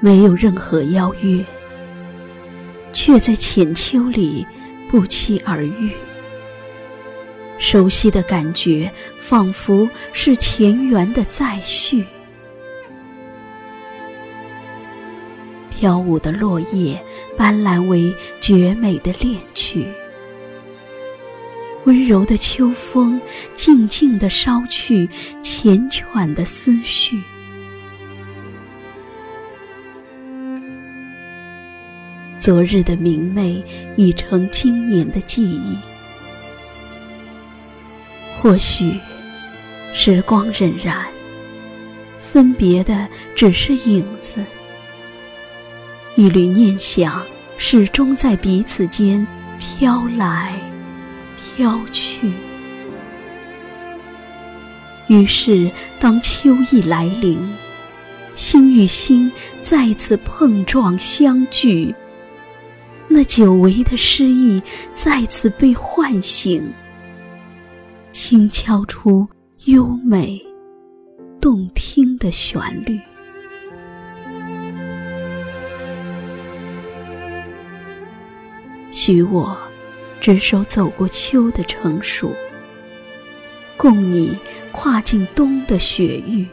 没有任何邀约，却在浅秋里不期而遇。熟悉的感觉，仿佛是前缘的再续。飘舞的落叶，斑斓为绝美的恋曲。温柔的秋风，静静地捎去缱绻的思绪。昨日的明媚，已成今年的记忆。或许，时光荏苒，分别的只是影子。一缕念想，始终在彼此间飘来。飘去。于是，当秋意来临，心与心再次碰撞相聚，那久违的诗意再次被唤醒，轻敲出优美、动听的旋律。许我。执手走过秋的成熟，共你跨进冬的雪域，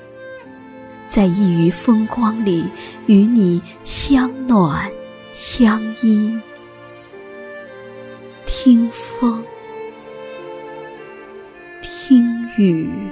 在异域风光里与你相暖相依，听风听雨。